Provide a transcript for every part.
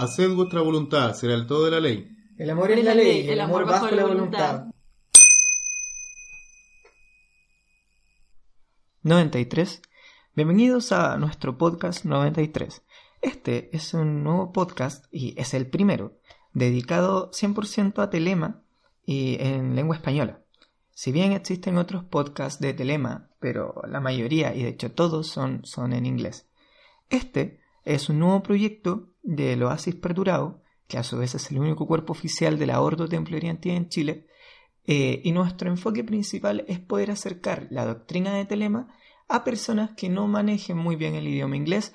Haced vuestra voluntad, será el todo de la ley. El amor es la ley, el amor bajo la voluntad. 93. Bienvenidos a nuestro podcast 93. Este es un nuevo podcast y es el primero, dedicado 100% a Telema y en lengua española. Si bien existen otros podcasts de Telema, pero la mayoría y de hecho todos son, son en inglés. Este es un nuevo proyecto del Oasis Perdurado, que a su vez es el único cuerpo oficial de la Ordo Templo Oriente en Chile, eh, y nuestro enfoque principal es poder acercar la doctrina de Telema a personas que no manejen muy bien el idioma inglés,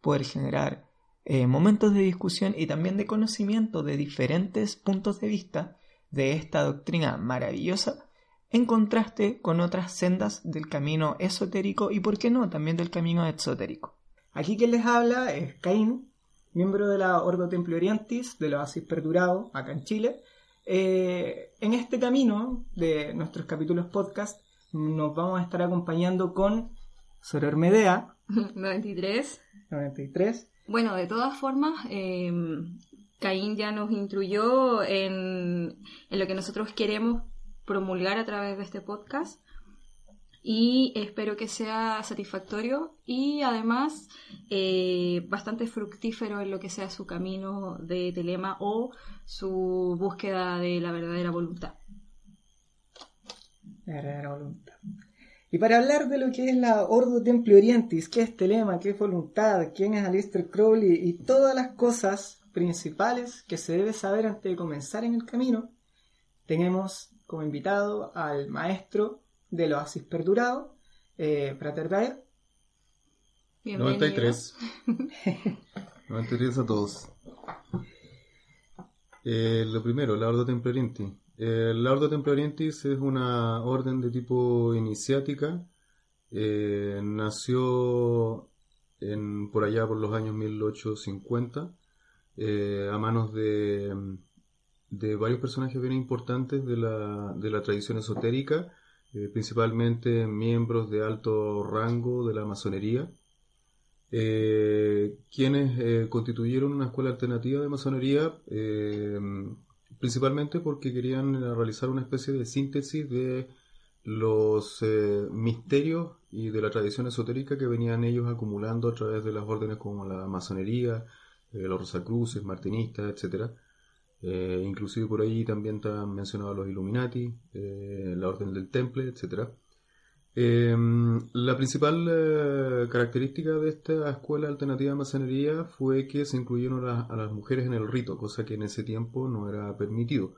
poder generar eh, momentos de discusión y también de conocimiento de diferentes puntos de vista de esta doctrina maravillosa en contraste con otras sendas del camino esotérico y, por qué no, también del camino exotérico. Aquí quien les habla es Caín, miembro de la Ordo Templo Orientis, del Oasis Perdurado, acá en Chile. Eh, en este camino de nuestros capítulos podcast nos vamos a estar acompañando con Soror Medea. 93. 93. Bueno, de todas formas, eh, Caín ya nos instruyó en, en lo que nosotros queremos promulgar a través de este podcast y espero que sea satisfactorio y además eh, bastante fructífero en lo que sea su camino de telema o su búsqueda de la verdadera voluntad. La verdadera voluntad. Y para hablar de lo que es la Ordo Templi Orientis, qué es telema, qué es voluntad, quién es Alistair Crowley y todas las cosas principales que se debe saber antes de comenzar en el camino, tenemos como invitado al maestro del Oasis Perdurado, eh, Frater Daer. 93. 93 a todos. Eh, lo primero, la Ordo Templarientis. Eh, la Ordo Templarientis es una orden de tipo iniciática. Eh, nació en, por allá por los años 1850 a manos de de varios personajes bien importantes de la, de la tradición esotérica, eh, principalmente miembros de alto rango de la masonería, eh, quienes eh, constituyeron una escuela alternativa de masonería principalmente porque querían realizar una especie de síntesis de los misterios y de la tradición esotérica que venían ellos acumulando a través de las órdenes como la masonería, los rosacruces, martinistas, etcétera eh, inclusive por ahí también están mencionados los Illuminati, eh, la Orden del Temple, etc. Em, la principal eh, característica de esta escuela alternativa de masonería fue que se incluyeron a, las mujeres en el rito, cosa que en ese tiempo no era permitido.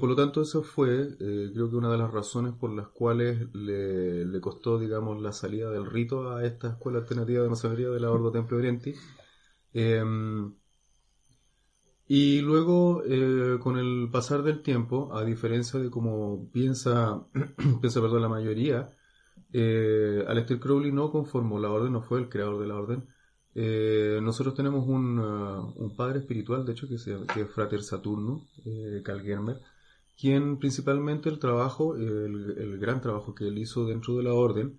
por lo tanto, eso fue, creo que una de las razones por las cuales le, costó, digamos, la salida del rito a esta escuela alternativa de masonería de la Orden Temple Oriente. Y luego, eh, con el pasar del tiempo, a diferencia de como piensa, piensa perdón, la mayoría, eh, Aleister Crowley no conformó la orden, no fue el creador de la orden. Eh, nosotros tenemos un, uh, un, padre espiritual, de hecho, que, se, que es Frater Saturno, eh, Germer, quien principalmente el trabajo, el, el gran trabajo que él hizo dentro de la orden,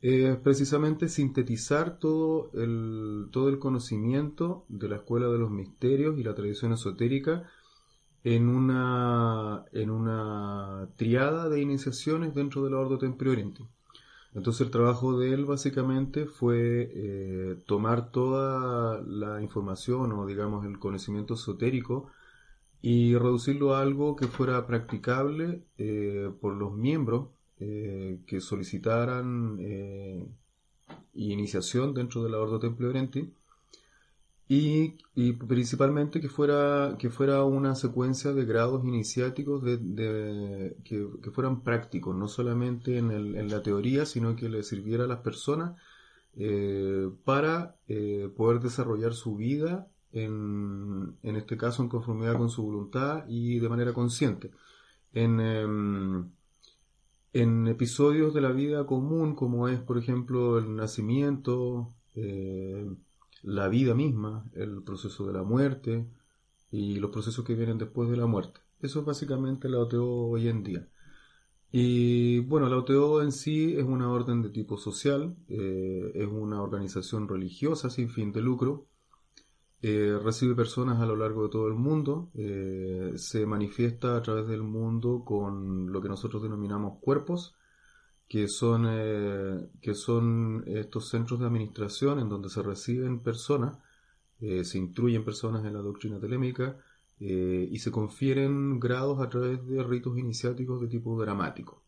es precisamente sintetizar todo el, todo el conocimiento de la escuela de los misterios y la tradición esotérica en una, en una triada de iniciaciones dentro del Ordo Templo Oriente. Entonces el trabajo de él básicamente fue eh, tomar toda la información o digamos el conocimiento esotérico y reducirlo a algo que fuera practicable eh, por los miembros eh, que solicitaran eh, iniciación dentro de la Ordo Templo Oriente y, y, principalmente que fuera, que fuera una secuencia de grados iniciáticos de, que, fueran prácticos, no solamente en, la teoría, sino que le sirviera a las personas eh, para poder desarrollar su vida, en, en, este caso en conformidad con su voluntad y de manera consciente. En, em, en episodios de la vida común, como es, por ejemplo, el nacimiento, eh, la vida misma, el proceso de la muerte y los procesos que vienen después de la muerte. Eso es básicamente la OTO hoy en día. Y bueno, la OTO en sí es una orden de tipo social, eh, es una organización religiosa sin fin de lucro eh, recibe personas a lo largo de todo el mundo, eh, se manifiesta a través del mundo con lo que nosotros denominamos cuerpos, que son, eh, que son estos centros de administración en donde se reciben personas, se instruyen personas en la doctrina telémica y se confieren grados a través de ritos iniciáticos de tipo dramático.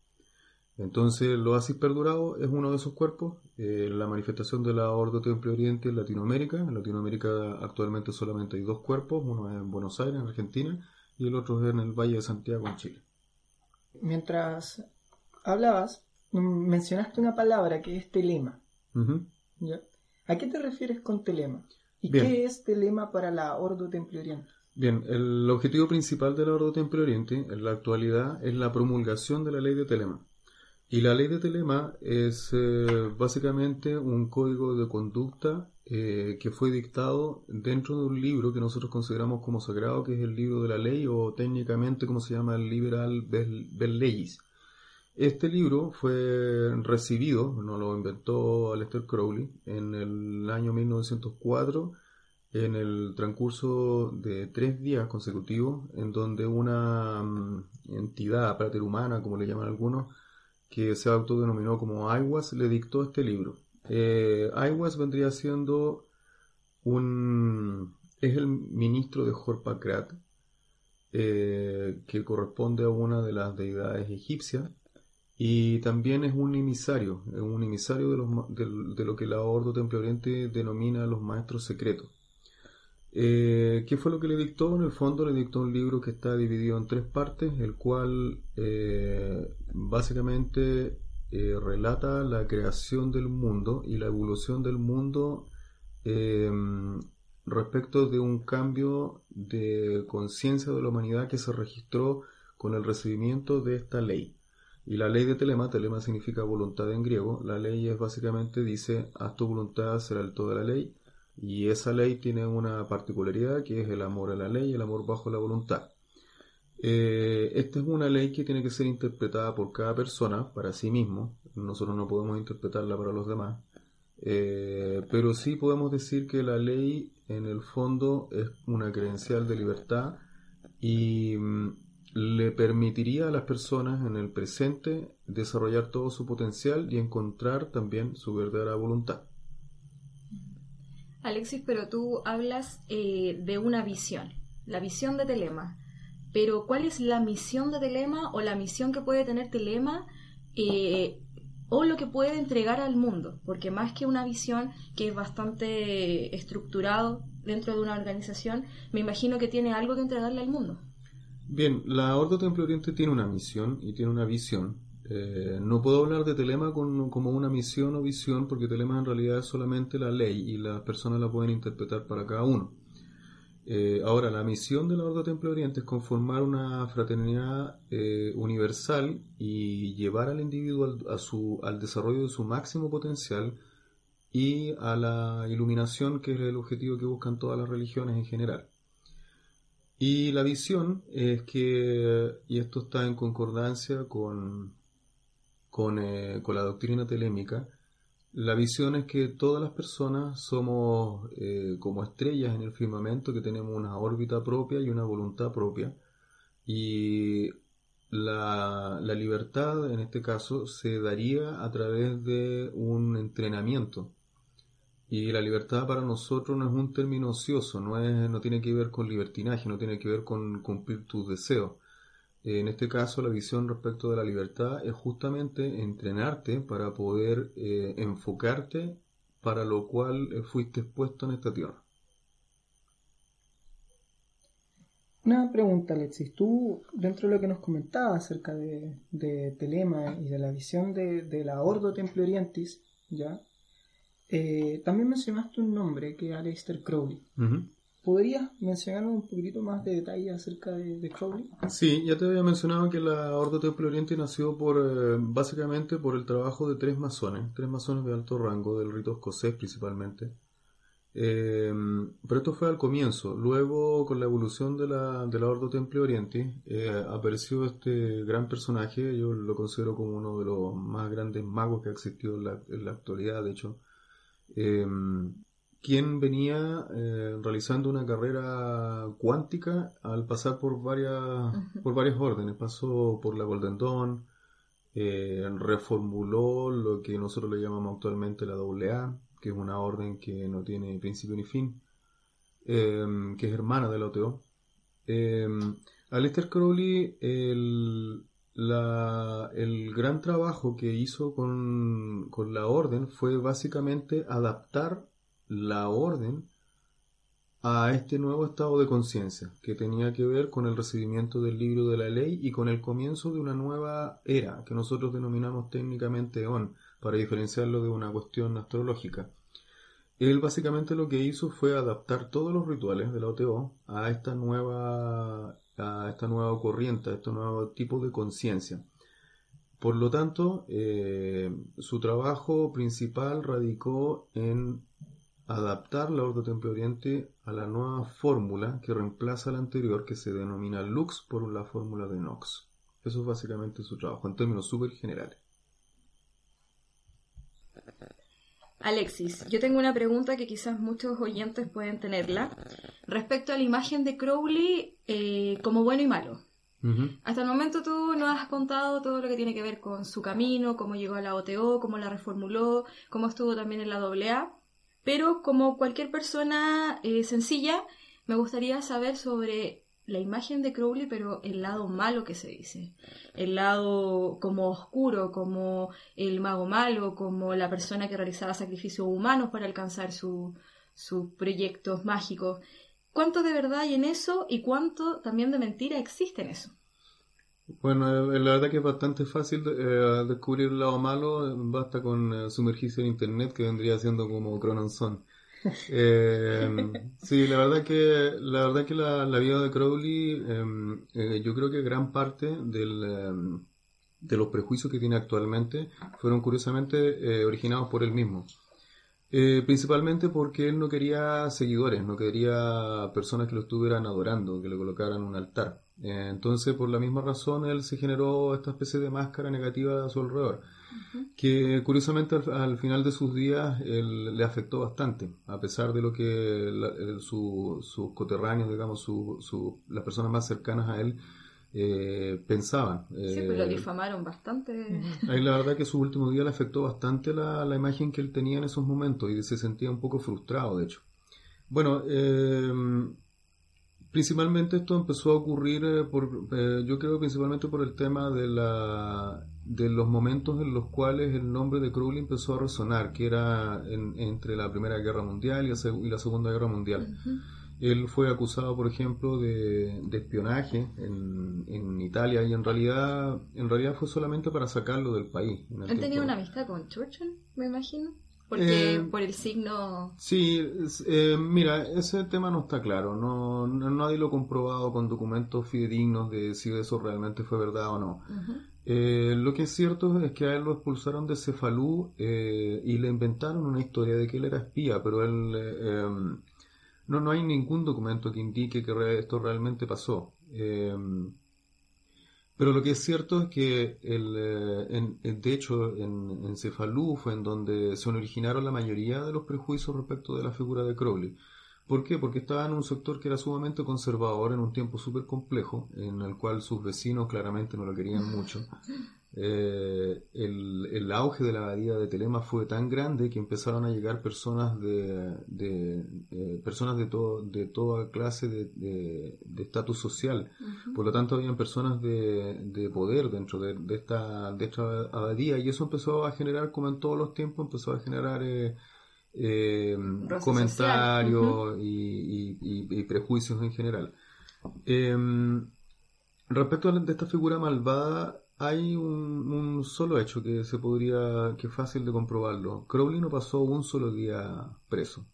Entonces, el oasis perdurado es uno de esos cuerpos. Eh, la manifestación de la Ordo Temple Oriente en Latinoamérica. En Latinoamérica actualmente solamente hay dos cuerpos, uno es en Buenos Aires, en Argentina, y el otro es en el Valle de Santiago, en Chile. Mientras hablabas, mencionaste una palabra que es telema. ¿A qué te refieres con telema? ¿Y qué es telema para la Ordo Temple Oriente? Bien, el objetivo principal de la Ordo Temple Oriente en la actualidad es la promulgación de la ley de telema. Y la ley de Telema es eh, básicamente un código de conducta eh, que fue dictado dentro de un libro que nosotros consideramos como sagrado, que es el libro de la ley o técnicamente como se llama el Liberal Bell Legis. Este libro fue recibido, no lo inventó Aleister Crowley, en el año 1904 en el transcurso de tres días consecutivos, en donde una mm, entidad humana, como le llaman algunos, que se autodenominó como Aiwas, le dictó este libro. Eh, vendría siendo un... es el ministro de Horpakrat, eh, que corresponde a una de las deidades egipcias, y también es un emisario, es un emisario de, de, lo que la Ordo Temple Oriente denomina los maestros secretos. Eh, ¿Qué fue lo que le dictó? En el fondo le dictó un libro que está dividido en tres partes, el cual eh, básicamente eh, relata la creación del mundo y la evolución del mundo respecto de un cambio de conciencia de la humanidad que se registró con el recibimiento de esta ley. Y la ley de Telema, Telema significa voluntad en griego, la ley es básicamente dice, haz tu voluntad, será el todo de la ley, y esa ley tiene una particularidad que es el amor a la ley y el amor bajo la voluntad. Eh, esta es una ley que tiene que ser interpretada por cada persona para sí mismo. Nosotros no podemos interpretarla para los demás. Eh, pero sí podemos decir que la ley en el fondo es una credencial de libertad y mm, le permitiría a las personas en el presente desarrollar todo su potencial y encontrar también su verdadera voluntad. Alexis, pero tú hablas eh, de una visión, la visión de Telema. Pero ¿cuál es la misión de Telema o la misión que puede tener Telema eh, o lo que puede entregar al mundo? Porque más que una visión que es bastante estructurado dentro de una organización, me imagino que tiene algo que entregarle al mundo. Bien, la Ordo Templo Oriente tiene una misión y tiene una visión eh, no puedo hablar de Telema como una misión o visión porque Telema en realidad es solamente la ley y las personas la pueden interpretar para cada uno. Eh, ahora, la misión de la Orden Temple Oriente es conformar una fraternidad eh, universal y llevar al individuo al, al desarrollo de su máximo potencial y a la iluminación, que es el objetivo que buscan todas las religiones en general. Y la visión es que, y esto está en concordancia con, eh, con, la doctrina telémica, la visión es que todas las personas somos eh, como estrellas en el firmamento, que tenemos una órbita propia y una voluntad propia. Y la, la, libertad, en este caso, se daría a través de un entrenamiento. Y la libertad para nosotros no es un término ocioso, no, es, no tiene que ver con libertinaje, no tiene que ver con cumplir tus deseos. En este caso, la visión respecto de la libertad es justamente entrenarte para poder eh, enfocarte para lo cual eh, fuiste expuesto en esta tierra. Una pregunta, Alexis. Tú, dentro de lo que nos comentabas acerca de, Telema y de la visión de, la Ordo Templo Orientis, ¿ya? Eh, también mencionaste un nombre que es Aleister Crowley. ¿Podrías mencionarnos un poquito más de detalle acerca de, Crowley? Sí, ya te había mencionado que la Ordo Temple Oriente nació por eh, básicamente por el trabajo de tres masones, tres masones de alto rango, del rito escocés principalmente. Eh, pero esto fue al comienzo. Luego, con la evolución de la, de la Ordo Temple Oriente, eh, apareció este gran personaje. Yo lo considero como uno de los más grandes magos que ha existido en la, en la actualidad, de hecho quien venía eh, realizando una carrera cuántica al pasar por varias, por varias órdenes. Pasó por la Golden Dawn, eh, reformuló lo que nosotros le llamamos actualmente la AA, que es una orden que no tiene principio ni fin, eh, que es hermana de la OTO. Aleister Crowley, el, el gran trabajo que hizo con, con la orden fue básicamente adaptar la orden a este nuevo estado de conciencia, que tenía que ver con el recibimiento del libro de la ley y con el comienzo de una nueva era, que nosotros denominamos técnicamente on, para diferenciarlo de una cuestión astrológica. Él básicamente lo que hizo fue adaptar todos los rituales de la OTO a esta nueva, a esta nueva corriente, a este nuevo tipo de conciencia. Por lo tanto, eh, su trabajo principal radicó en adaptar la Ordo Templo Oriente a la nueva fórmula que reemplaza la anterior que se denomina Lux por la fórmula de Knox. Eso es básicamente su trabajo en términos súper generales. Alexis, yo tengo una pregunta que quizás muchos oyentes pueden tenerla respecto a la imagen de Crowley eh, como bueno y malo. Hasta el momento tú nos has contado todo lo que tiene que ver con su camino, cómo llegó a la OTO, cómo la reformuló, cómo estuvo también en la AA. Pero como cualquier persona eh, sencilla, me gustaría saber sobre la imagen de Crowley, pero el lado malo que se dice. El lado como oscuro, como el mago malo, como la persona que realizaba sacrificios humanos para alcanzar sus proyectos mágicos. ¿Cuánto de verdad hay en eso y cuánto también de mentira existe en eso? Bueno, eh, la verdad que es bastante fácil eh, descubrir el lado malo, basta con eh, sumergirse en internet que vendría siendo como Crononson. sí, la verdad que la verdad que la, vida de Crowley, em, yo creo que gran parte del, em, de los prejuicios que tiene actualmente fueron curiosamente originados por él mismo. Principalmente porque él no quería seguidores, no quería personas que lo estuvieran adorando, que le colocaran un altar. Eh, entonces, por la misma razón, él se generó esta especie de máscara negativa a su alrededor, que curiosamente al, final de sus días él, le afectó bastante, a pesar de lo que sus coterráneos, digamos, su, las personas más cercanas a él eh, pensaban. Sí, pues lo eh, difamaron bastante. Ahí la verdad que su último día le afectó bastante la, la imagen que él tenía en esos momentos y se sentía un poco frustrado, de hecho. Bueno, eh, Principalmente esto empezó a ocurrir eh, por, eh, yo creo principalmente por el tema de la de los momentos en los cuales el nombre de Crowley empezó a resonar, que era entre la Primera Guerra Mundial y, la Segunda Guerra Mundial. Él fue acusado, por ejemplo, de, espionaje en, en, Italia y en realidad en realidad fue solamente para sacarlo del país. Él tenía una amistad con Churchill, me imagino. Porque eh, por el signo... Sí, eh, mira, ese tema no está claro. No, nadie lo ha comprobado con documentos fidedignos de si eso realmente fue verdad o no. Eh, lo que es cierto es que a él lo expulsaron de Cefalú y le inventaron una historia de que él era espía, pero él... No, no hay ningún documento que indique que esto realmente pasó. Em, pero lo que es cierto es que, el, eh, de hecho, en, en Cefalú fue en donde se originaron la mayoría de los prejuicios respecto de la figura de Crowley. ¿Por qué? Porque estaba en un sector que era sumamente conservador en un tiempo súper complejo, en el cual sus vecinos claramente no lo querían mucho. Eh, el, auge de la abadía de Telema fue tan grande que empezaron a llegar personas de, de personas de todo de toda clase de estatus social. Por lo tanto habían personas de, poder dentro de, esta de esta abadía y eso empezó a generar como en todos los tiempos empezó a generar eh, eh, comentarios y, prejuicios en general. Em, respecto a esta figura malvada hay un, solo hecho que se podría, que es fácil de comprobarlo. Crowley no pasó un solo día preso.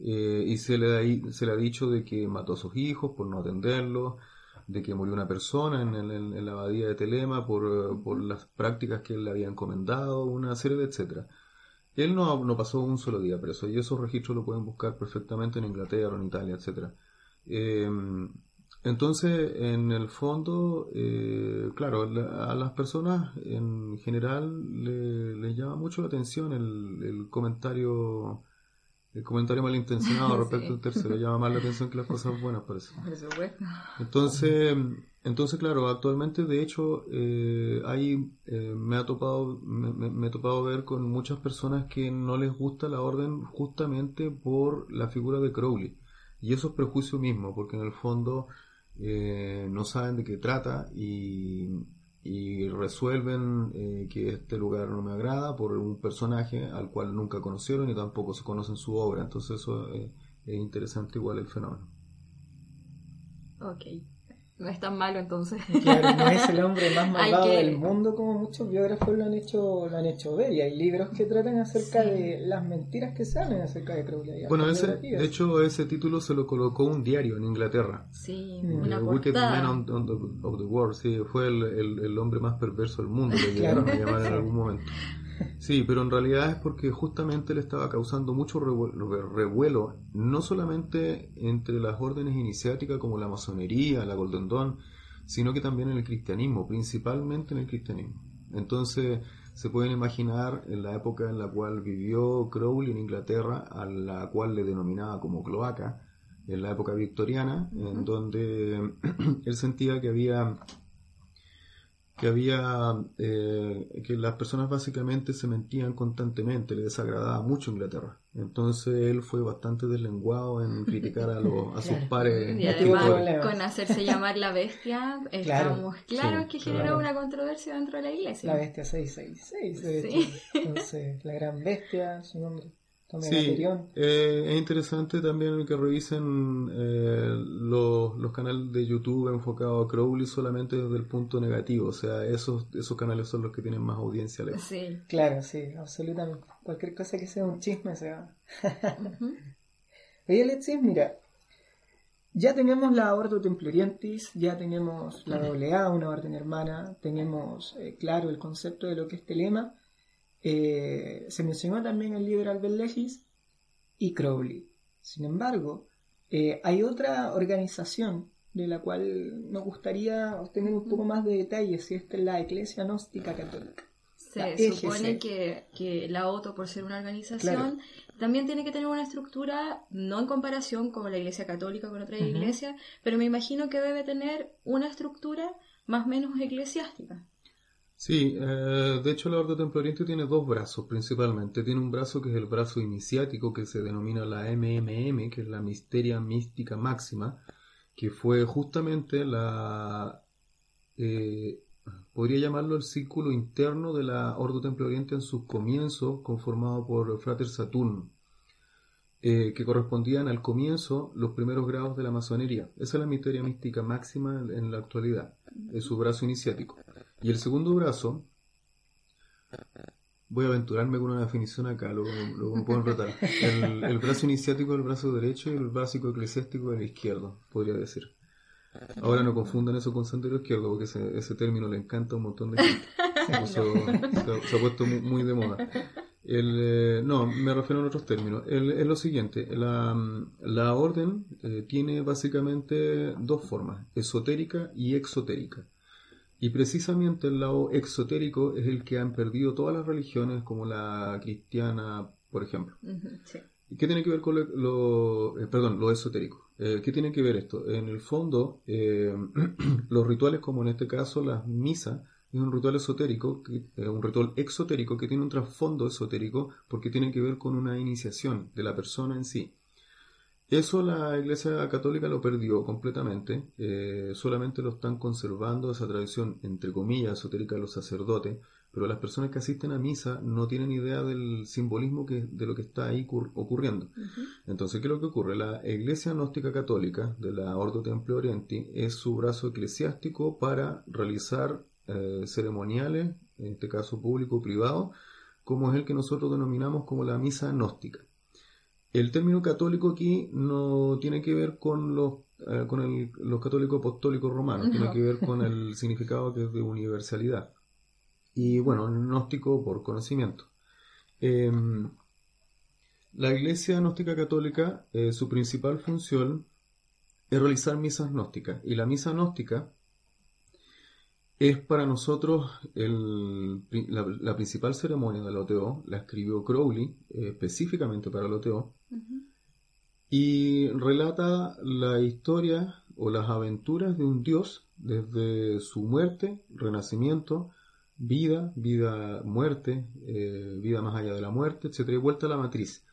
Eh, y se le, se le ha dicho de que mató a sus hijos por no atenderlos, de que murió una persona en, la abadía de Telema por, las prácticas que él le había encomendado, una serie de etcétera. Él no, pasó un solo día preso y esos registros lo pueden buscar perfectamente en Inglaterra, en Italia, etcétera. Eh, entonces, en el fondo, eh, claro, a las personas en general les llama mucho la atención el, comentario el comentario malintencionado respecto Sí. al tercero llama más la atención que las cosas buenas, parece. Por supuesto. Entonces, entonces claro, actualmente de hecho eh, hay, eh, me ha topado, me, me- me he topado ver con muchas personas que no les gusta la orden justamente por la figura de Crowley. Y eso es prejuicio mismo, porque en el fondo eh, no saben de qué trata y, y resuelven eh, que este lugar no me agrada por un personaje al cual nunca conocieron y tampoco se conocen su obra. Entonces eso eh, es interesante igual el fenómeno. Ok. No es tan malo entonces. Claro, no es el hombre más malvado que- del mundo como muchos biógrafos lo han hecho lo han hecho ver y hay libros que tratan acerca Sí. de las mentiras que salen acerca de Crowley. Bueno, ese, de hecho, ese título se lo colocó un diario en Inglaterra. Sí, Mm. una The Wicked. Man on, on the, of the World, sí, fue el, el- el hombre más perverso del mundo, le llegaron a llamar en algún momento. Sí, pero en realidad es porque justamente le estaba causando mucho revuelo, no solamente entre las órdenes iniciáticas como la masonería, la Golden Dawn, sino que también en el cristianismo, principalmente en el cristianismo. Entonces, se pueden imaginar en la época en la cual vivió Crowley en Inglaterra, a la cual le denominaba como cloaca, en la época victoriana, en donde él sentía que había que había eh, que las personas básicamente se mentían constantemente, le desagradaba mucho Inglaterra. Entonces él fue bastante deslenguado en criticar a, los, a sus Claro. pares Y además, con hacerse llamar la bestia, estamos claros Sí, que claro. generó una controversia dentro de la iglesia. La bestia 666, de Sí. hecho. Entonces, la gran bestia, su nombre. Sí, eh, es interesante también que revisen eh, los, los canales de YouTube enfocados a Crowley solamente desde el punto negativo, o sea, esos, esos canales son los que tienen más audiencia. lejos. Sí. Claro, sí, absolutamente. Cualquier cosa que sea un chisme se va. Oye, Alexis, mira, ya tenemos la Ordo Templorientis, ya tenemos la AA, una orden hermana, tenemos eh, claro el concepto de lo que es telema. Eh, se mencionó también el líder Albert Legis y Crowley. Sin embargo, eh, hay otra organización de la cual nos gustaría obtener un poco más de detalles, y esta es la Iglesia Gnóstica Católica. Se supone que, que la OTO, por ser una organización, Claro. también tiene que tener una estructura, no en comparación con la Iglesia Católica, con otras Ujú. iglesias, pero me imagino que debe tener una estructura más o menos eclesiástica. Sí, eh, de hecho la Orden Temploriente tiene dos brazos principalmente. Tiene un brazo que es el brazo iniciático que se denomina la MMM, que es la Misteria Mística Máxima, que fue justamente la... eh, podría llamarlo el círculo interno de la Orden Temploriente en sus comienzos, conformado por Frater Saturno, eh, que correspondían al comienzo los primeros grados de la masonería. Esa es la Misteria Mística Máxima en la actualidad, es su brazo iniciático. Y el segundo brazo, voy a aventurarme con una definición acá, luego, luego me pueden retar. El, el brazo iniciático del brazo derecho y el básico eclesiástico del izquierdo, podría decir. Ahora no confundan eso con sendero izquierdo, porque ese, ese término le encanta a un montón de gente. Eso se, ha- se ha puesto muy, muy de moda. El, eh, no, me refiero a otros términos. Es lo siguiente, la, la orden eh, tiene básicamente dos formas, esotérica y exotérica. Y precisamente el lado exotérico es el que han perdido todas las religiones, como la cristiana, por ejemplo. Sí. ¿Y ¿Qué tiene que ver con lo, lo- eh, perdón, lo esotérico? Eh, ¿Qué tiene que ver esto? En el fondo, eh, los rituales, como en este caso las misas, es un ritual esotérico, que- un ritual exotérico que tiene un trasfondo esotérico porque tiene que ver con una iniciación de la persona en sí. Eso la Iglesia Católica lo perdió completamente, eh, solamente lo están conservando esa tradición, entre comillas, esotérica de los sacerdotes, pero las personas que asisten a misa no tienen idea del simbolismo que, de lo que está ahí cur- ocurriendo. Entonces, ¿qué es lo que ocurre? La Iglesia Gnóstica Católica de la Ordo Templo Orienti es su brazo eclesiástico para realizar eh, ceremoniales, en este caso público o privado, como es el que nosotros denominamos como la misa gnóstica. El término católico aquí no tiene que ver con los, eh, con el- los católicos apostólicos romanos, tiene que ver con el significado que es de universalidad. Y bueno, gnóstico por conocimiento. Em, la Iglesia Gnóstica Católica, eh, su principal función es realizar misas gnósticas. Y la misa gnóstica Es para nosotros el- la, la principal ceremonia del OTO, la escribió Crowley eh, específicamente para el OTO, y relata la historia o las aventuras de un dios desde su muerte, renacimiento, vida, vida, muerte, eh, vida más allá de la muerte, etcétera, y vuelta a la matriz.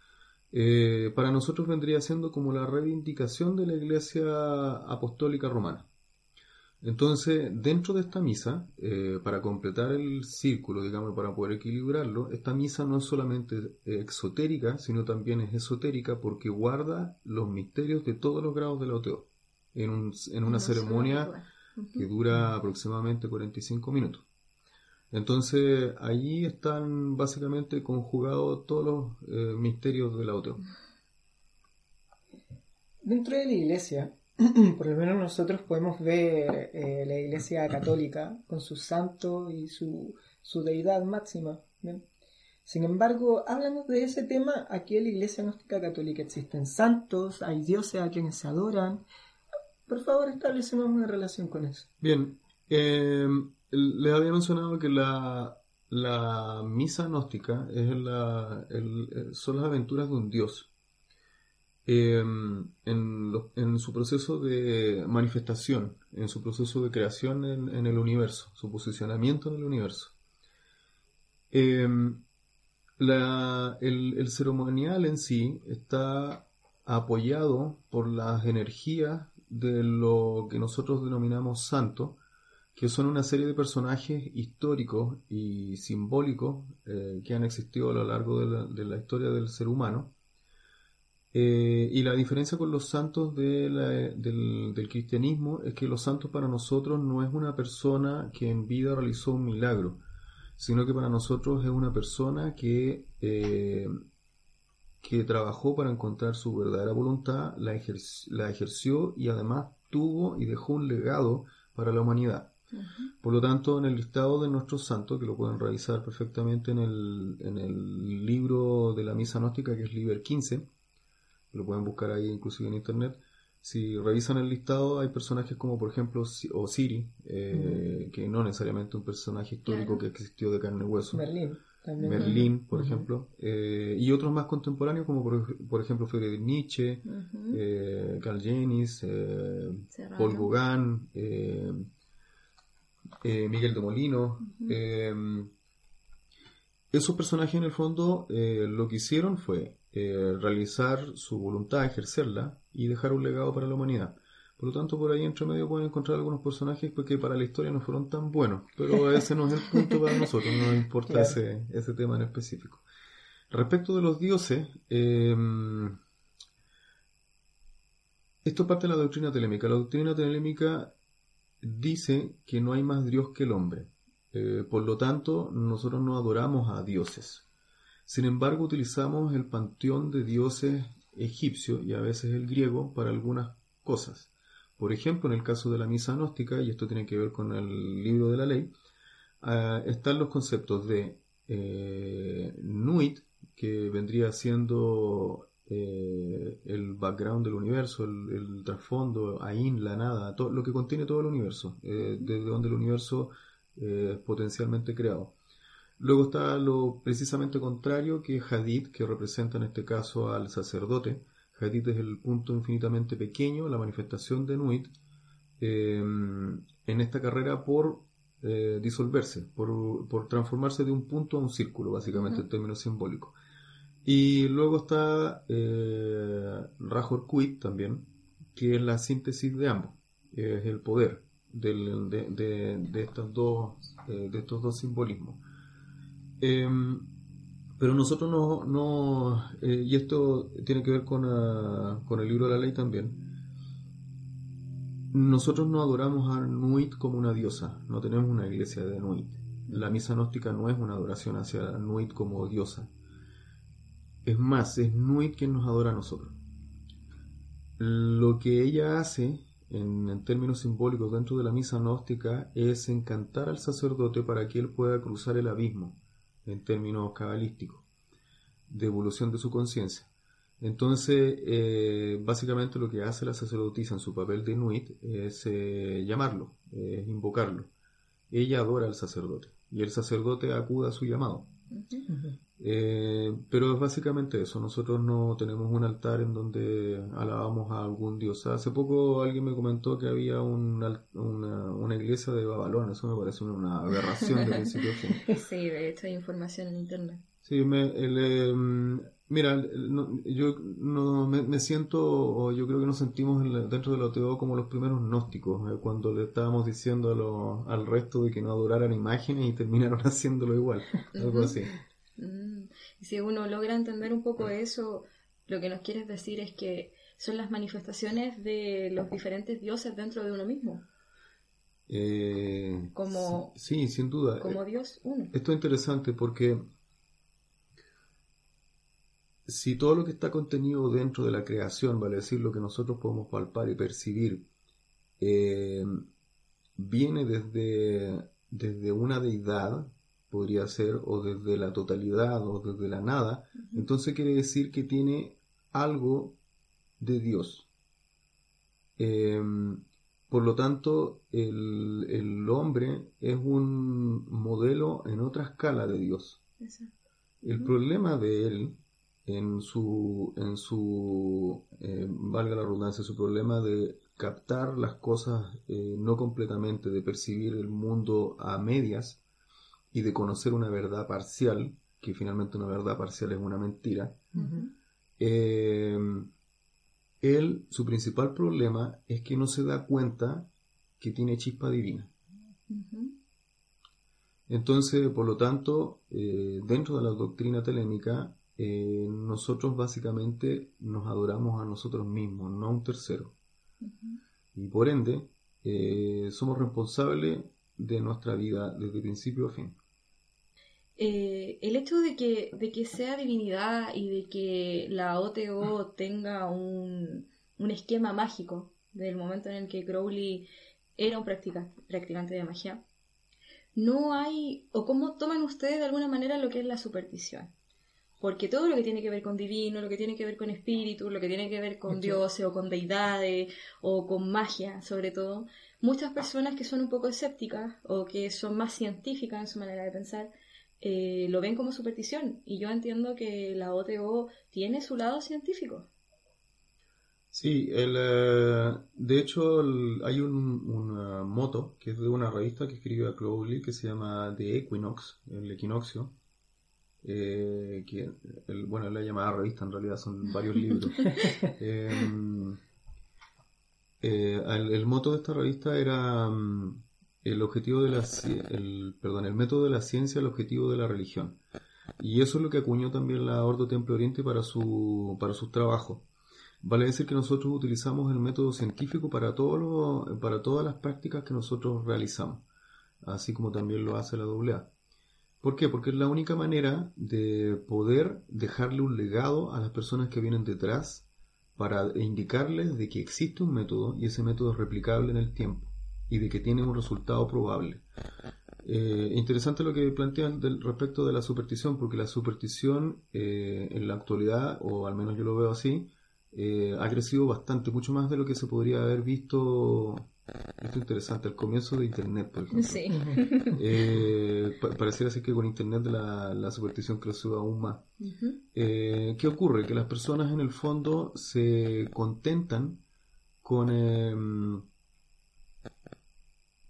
Eh, para nosotros vendría siendo como la reivindicación de la Iglesia Apostólica Romana. Entonces, dentro de esta misa, eh, para completar el círculo, digamos, para poder equilibrarlo, esta misa no es solamente eh, exotérica, sino también es esotérica porque guarda los misterios de todos los grados de la OTO en, un- en una No ceremonia que dura aproximadamente 45 minutos. Entonces, allí están básicamente conjugados todos los eh, misterios de la OTO. Dentro de la iglesia, por lo menos nosotros podemos ver eh, la iglesia católica con sus santos y su, su deidad máxima. ¿bien? Sin embargo, háblanos de ese tema. Aquí en la iglesia gnóstica católica existen santos, hay dioses a quienes se adoran. Por favor, establecemos una relación con eso. Bien, eh, les había mencionado que la, la misa gnóstica es la, el- el- son las aventuras de un dios. Eh, en, su proceso de manifestación, en su proceso de creación en, el universo, su posicionamiento en el universo. La- el, ceremonial en sí está apoyado por las energías de lo que nosotros denominamos santo, que son una serie de personajes históricos y simbólicos eh, que han existido a lo largo de la, de la historia del ser humano. Eh, y la diferencia con los santos de la- del, del cristianismo es que los santos para nosotros no es una persona que en vida realizó un milagro, sino que para nosotros es una persona que, eh, que trabajó para encontrar su verdadera voluntad, la, ejer- la ejerció y además tuvo y dejó un legado para la humanidad. Por lo tanto, en el listado de nuestros santos, que lo pueden revisar perfectamente en el, en el libro de la misa gnóstica, que es Liber 15, lo pueden buscar ahí inclusive en internet. Si revisan el listado, hay personajes como, por ejemplo, Si- Osiri, eh, que no necesariamente un personaje histórico Claro. que existió de carne y hueso. Merlín. También. Merlín, por ejemplo, eh, y otros más contemporáneos como por, por ejemplo Friedrich Nietzsche, Ujú. eh, Carl eh, Serrano. Paul Gauguin, eh, Miguel de Molino. Ujú. eh, esos personajes en el fondo lo que hicieron fue eh, realizar su voluntad, ejercerla y dejar un legado para la humanidad. Por lo tanto, por ahí entre medio pueden encontrar algunos personajes que para la historia no fueron tan buenos, pero ese no es el punto para nosotros, no nos importa Claro. ese, ese tema en específico. Respecto de los dioses, eh, esto parte de la doctrina telémica. La doctrina telémica dice que no hay más Dios que el hombre. Eh, por lo tanto, nosotros no adoramos a dioses. Sin embargo, utilizamos el panteón de dioses egipcio y a veces el griego para algunas cosas. Por ejemplo, en el caso de la misa gnóstica, y esto tiene que ver con el libro de la ley, ah, están los conceptos de eh, Nuit, que vendría siendo eh, el background del universo, el, trasfondo, Ain, la nada, todo, lo que contiene todo el universo, eh, desde donde el universo es potencialmente creado. Luego está lo precisamente contrario, que es Hadith, que representa en este caso al sacerdote. Hadith es el punto infinitamente pequeño, la manifestación de Nuit, eh, en esta carrera por eh, disolverse, por, por transformarse de un punto a un círculo, básicamente Ujú. en términos simbólicos. Y luego está eh, Rajor Kuit también, que es la síntesis de ambos, es el poder del- de, de- de estos dos, eh, de estos dos simbolismos. Em, pero nosotros no, no eh, y esto tiene que ver con, ah, con el libro de la ley también, nosotros no adoramos a Nuit como una diosa, no tenemos una iglesia de Nuit. La misa gnóstica no es una adoración hacia Nuit como diosa. Es más, es Nuit quien nos adora a nosotros. Lo que ella hace, en, en términos simbólicos dentro de la misa gnóstica, es encantar al sacerdote para que él pueda cruzar el abismo, en términos cabalísticos, de evolución de su conciencia. Entonces, eh, básicamente lo que hace la sacerdotisa en su papel de Nuit es eh, llamarlo, es invocarlo. ella adora al sacerdote y el sacerdote acude a su llamado. Eh, pero es básicamente eso, nosotros no tenemos un altar en donde alabamos a algún dios. Hace poco alguien me comentó que había una, una, iglesia de Babalón, eso me parece una aberración de principio a fin. Sí, de hecho hay información en internet. Sí, me, em, mira, yo no, me, siento, o yo creo que nos sentimos dentro de la OTO como los primeros gnósticos, eh, cuando le estábamos diciendo al resto de que no adoraran imágenes y terminaron haciéndolo igual, algo así. Mm, y si uno logra entender un poco eso, lo que nos quieres decir es que son las manifestaciones de los diferentes dioses dentro de uno mismo. Eh, como, sí, sin duda. Como Dios uno. Esto es interesante porque si todo lo que está contenido dentro de la creación, vale decir, lo que nosotros podemos palpar y percibir, eh, viene desde, desde una deidad, podría ser, o desde la totalidad, o desde la nada, entonces quiere decir que tiene algo de Dios. Em, por lo tanto, el, el, hombre es un modelo en otra escala de Dios. El problema de él en su, en su eh, valga la redundancia, su problema de captar las cosas eh, no completamente, de percibir el mundo a medias y de conocer una verdad parcial, que finalmente una verdad parcial es una mentira, eh, él, su principal problema es que no se da cuenta que tiene chispa divina. Entonces, por lo tanto, dentro de la doctrina telémica, eh, nosotros básicamente nos adoramos a nosotros mismos, no a un tercero. Y por ende, eh, somos responsables de nuestra vida desde principio a fin. Eh, el hecho de que, de que sea divinidad y de que la OTO tenga un, un esquema mágico del momento en el que Crowley era un practicante de magia, no hay, o cómo toman ustedes de alguna manera lo que es la superstición. Porque todo lo que tiene que ver con divino, lo que tiene que ver con espíritu, lo que tiene que ver con dioses o con deidades o con magia, sobre todo, muchas personas que son un poco escépticas o que son más científicas en su manera de pensar, eh, lo ven como superstición. Y yo entiendo que la OTO tiene su lado científico. Sí, el, eh, de hecho hay un, una moto que es de una revista que escribe Crowley que se llama The Equinox, el equinoccio, eh, que el, bueno, la llamada revista en realidad son varios libros. Em, eh, el, moto de esta revista era mm, el objetivo de la el, perdón, el método de la ciencia, el objetivo de la religión. Y eso es lo que acuñó también la Ordo Templo Oriente para su para sus trabajos. Vale decir que nosotros utilizamos el método científico para todo para todas las prácticas que nosotros realizamos, así como también lo hace la AA. ¿Por qué? Porque es la única manera de poder dejarle un legado a las personas que vienen detrás para indicarles de que existe un método y ese método es replicable en el tiempo y de que tiene un resultado probable. Eh, interesante lo que plantean respecto de la superstición, porque la superstición eh, en la actualidad, o al menos yo lo veo así, eh, ha crecido bastante, mucho más de lo que se podría haber visto esto es interesante, al comienzo de Internet, por ejemplo. Sí. Eh, pareciera ser que con Internet la, la superstición creció aún más. Eh, ¿Qué ocurre? Que las personas en el fondo se contentan con, em,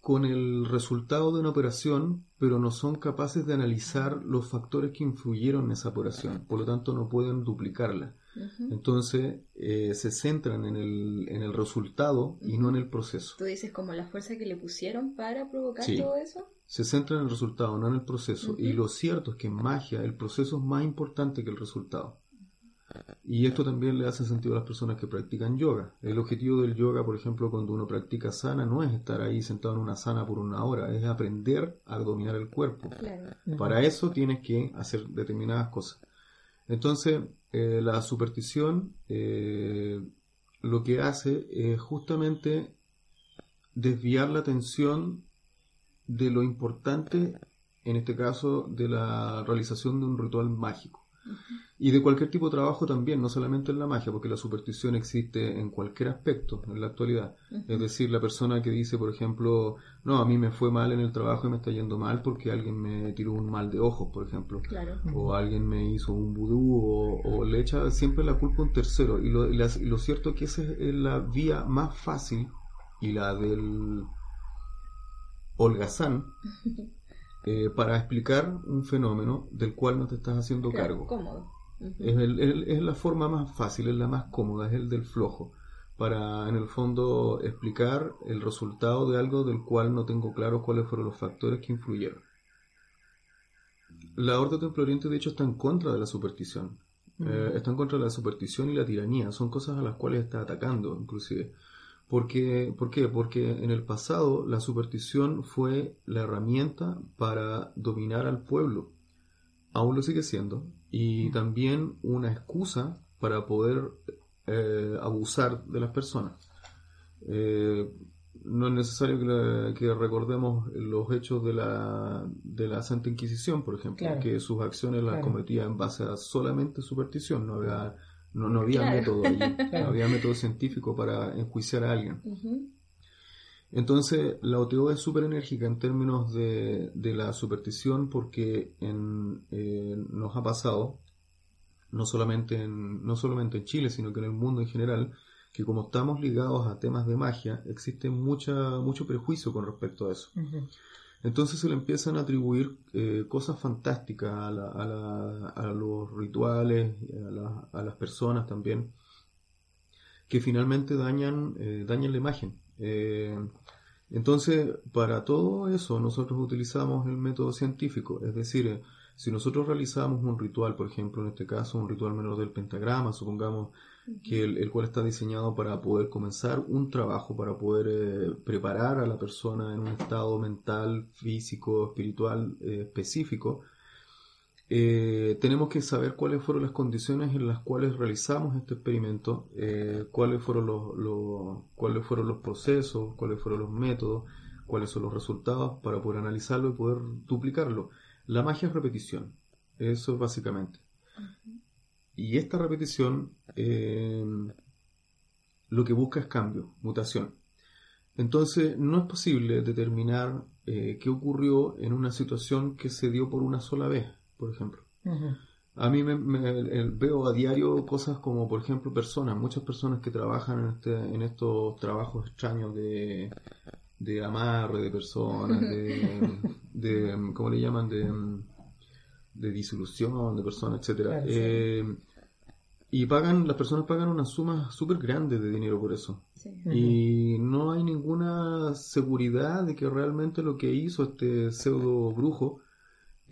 con el resultado de una operación, pero no son capaces de analizar los factores que influyeron en esa operación. Por lo tanto, no pueden duplicarla. Entonces eh, se centran en el, en el resultado y no en el proceso. ¿Tú dices como la fuerza que le pusieron para provocar todo eso? Se centran en el resultado, no en el proceso. Y lo cierto es que en magia el proceso es más importante que el resultado. Y esto también le hace sentido a las personas que practican yoga. El objetivo del yoga, por ejemplo, cuando uno practica sana, no es estar ahí sentado en una sana por una hora, es aprender a dominar el cuerpo. Para eso tienes que hacer determinadas cosas. Entonces, eh, la superstición eh, lo que hace es justamente desviar la atención de lo importante, en este caso, de la realización de un ritual mágico. Y de cualquier tipo de trabajo también, no solamente en la magia, porque la superstición existe en cualquier aspecto en la actualidad. Es decir, la persona que dice, por ejemplo, no, a mí me fue mal en el trabajo y me está yendo mal porque alguien me tiró un mal de ojos, por ejemplo. Claro. O alguien me hizo un vudú, o, o le echa siempre la culpa a un tercero. Y lo, y las- y lo cierto es que esa es la vía más fácil y la del holgazán eh, para explicar un fenómeno del cual no te estás haciendo Claro, cargo. Cómodo. Es, el- el- es la forma más fácil, es la más cómoda, es el del flojo, para en el fondo explicar el resultado de algo del cual no tengo claro cuáles fueron los factores que influyeron. La Orden Templo Oriente de hecho está en contra de la superstición, Eh, está en contra de la superstición y la tiranía, son cosas a las cuales está atacando inclusive. Porque, ¿Por qué? Porque en el pasado la superstición fue la herramienta para dominar al pueblo aún lo sigue siendo, y también una excusa para poder eh, abusar de las personas. Eh, no es necesario que, la- que recordemos los hechos de la, de la Santa Inquisición, por ejemplo, Claro. que sus acciones las Claro. cometía en base a solamente superstición, no había, no, no había Claro. método allí, no había método científico para enjuiciar a alguien. Entonces, la OTO es súper enérgica en términos de, de la superstición porque en, eh, nos ha pasado, no solamente, en, no solamente en Chile, sino que en el mundo en general, que como estamos ligados a temas de magia, existe mucha, mucho prejuicio con respecto a eso. Entonces se le empiezan a atribuir eh, cosas fantásticas a, la- a la- a los rituales, a, la- a las personas también, que finalmente dañan, eh, dañan la imagen. Eh, entonces, para todo eso nosotros utilizamos el método científico, es decir, si nosotros realizamos un ritual, por ejemplo, en este caso un ritual menor del pentagrama, supongamos que el, el cual está diseñado para poder comenzar un trabajo, para poder eh, preparar a la persona en un estado mental, físico, espiritual eh, específico, eh, tenemos que saber cuáles fueron las condiciones en las cuales realizamos este experimento, eh, cuáles fueron los, los- cuáles fueron los procesos, cuáles fueron los métodos, cuáles son los resultados para poder analizarlo y poder duplicarlo. La magia es repetición, eso es básicamente. Y esta repetición eh, lo que busca es cambio, mutación. Entonces no es posible determinar qué ocurrió en una situación que se dio por una sola vez, por ejemplo. A mí me, me- el- veo a diario cosas como, por ejemplo, personas, muchas personas que trabajan en, este, en estos trabajos extraños de, de amarre de personas, de, de, ¿cómo le llaman? De, de disolución de personas, etcétera. Sí. Eh, y pagan, las personas pagan una suma súper grande de dinero por eso. Sí. Y no hay ninguna seguridad de que realmente lo que hizo este pseudo brujo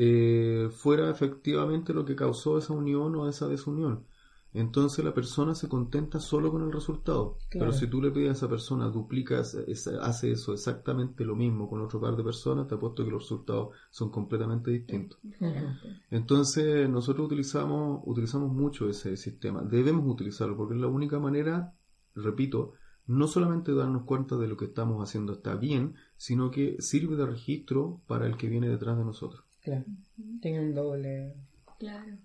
eh, fuera efectivamente lo que causó esa unión o esa desunión. Entonces la persona se contenta solo con el resultado. Claro. Pero si tú le pides a esa persona, duplica, esa- esa- hace eso exactamente lo mismo con otro par de personas, te apuesto que los resultados son completamente distintos. Entonces nosotros utilizamos, utilizamos mucho ese sistema. Debemos utilizarlo porque es la única manera, repito, no solamente de darnos cuenta de lo que estamos haciendo está bien, sino que sirve de registro para el que viene detrás de nosotros. Claro. Tiene un doble. Claro.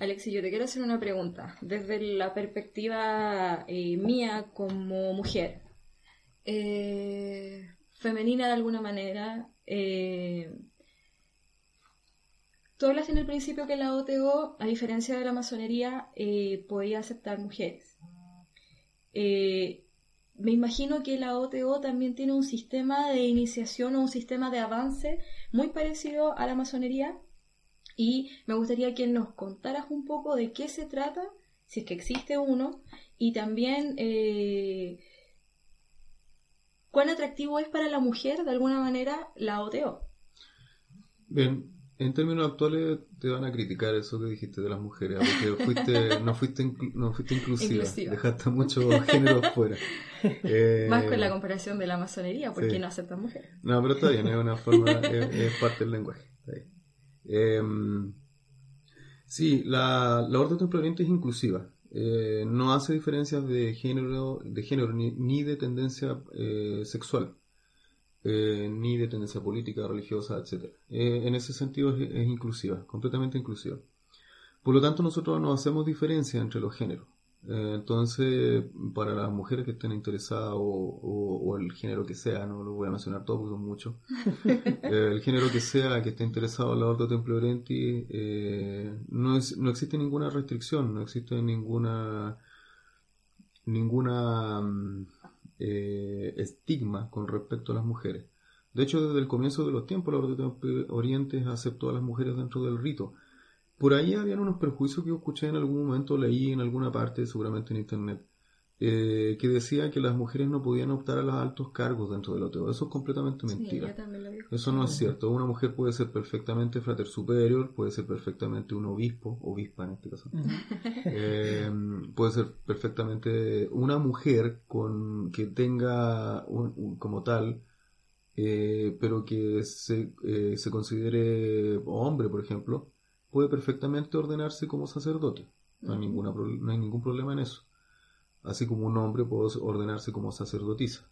Alexi, yo te quiero hacer una pregunta. Desde la perspectiva eh, mía como mujer, eh, femenina de alguna manera, eh, tú hablaste en el principio que la OTO, a diferencia de la masonería, eh, podía aceptar mujeres. Eh, me imagino que la OTO también tiene un sistema de iniciación o un sistema de avance muy parecido a la masonería. Y me gustaría que nos contaras un poco de qué se trata, si es que existe uno, y también eh, cuán atractivo es para la mujer, de alguna manera, la OTO. Bien, en términos actuales te van a criticar eso que dijiste de las mujeres, porque fuiste, no, fuiste inclu- no fuiste inclusiva, Inclusiva. dejaste muchos géneros fuera. Eh, Más con la comparación de la masonería, porque sí. no aceptan mujeres. No, pero está bien, es una forma, es, es parte del lenguaje. está bien. Em, sí, la, la Orden Templo Oriente es inclusiva. Eh, no hace diferencias de género, de género ni, ni de tendencia eh, sexual, eh, ni de tendencia política, religiosa, etc. en ese sentido es, es inclusiva, completamente inclusiva. Por lo tanto, nosotros no hacemos diferencia entre los géneros. Eh, entonces, para las mujeres que estén interesadas o, o- o el género que sea, no lo voy a mencionar todos porque son muchos, eh, el género que sea que esté interesado en la Ordo Templo Orienti, eh, no, es, no existe ninguna restricción, no existe ninguna ninguna mm, eh, estigma con respecto a las mujeres. De hecho, desde el comienzo de los tiempos, la Orden de Oriente aceptó a las mujeres dentro del rito. Por ahí habían unos prejuicios que yo escuché en algún momento, leí en alguna parte, seguramente en internet, eh, que decía que las mujeres no podían optar a los altos cargos dentro del oteo. Eso es completamente Sí, mentira. yo también lo digo. Eso no es cierto. Una mujer puede ser perfectamente frater superior, puede ser perfectamente un obispo, obispa en este caso. Eh, puede ser perfectamente una mujer con que tenga un- un- como tal, eh, pero que se, eh, se considere hombre, por ejemplo, puede perfectamente ordenarse como sacerdote. No hay, ninguna, pro- no hay ningún problema en eso. Así como un hombre puede ordenarse como sacerdotisa.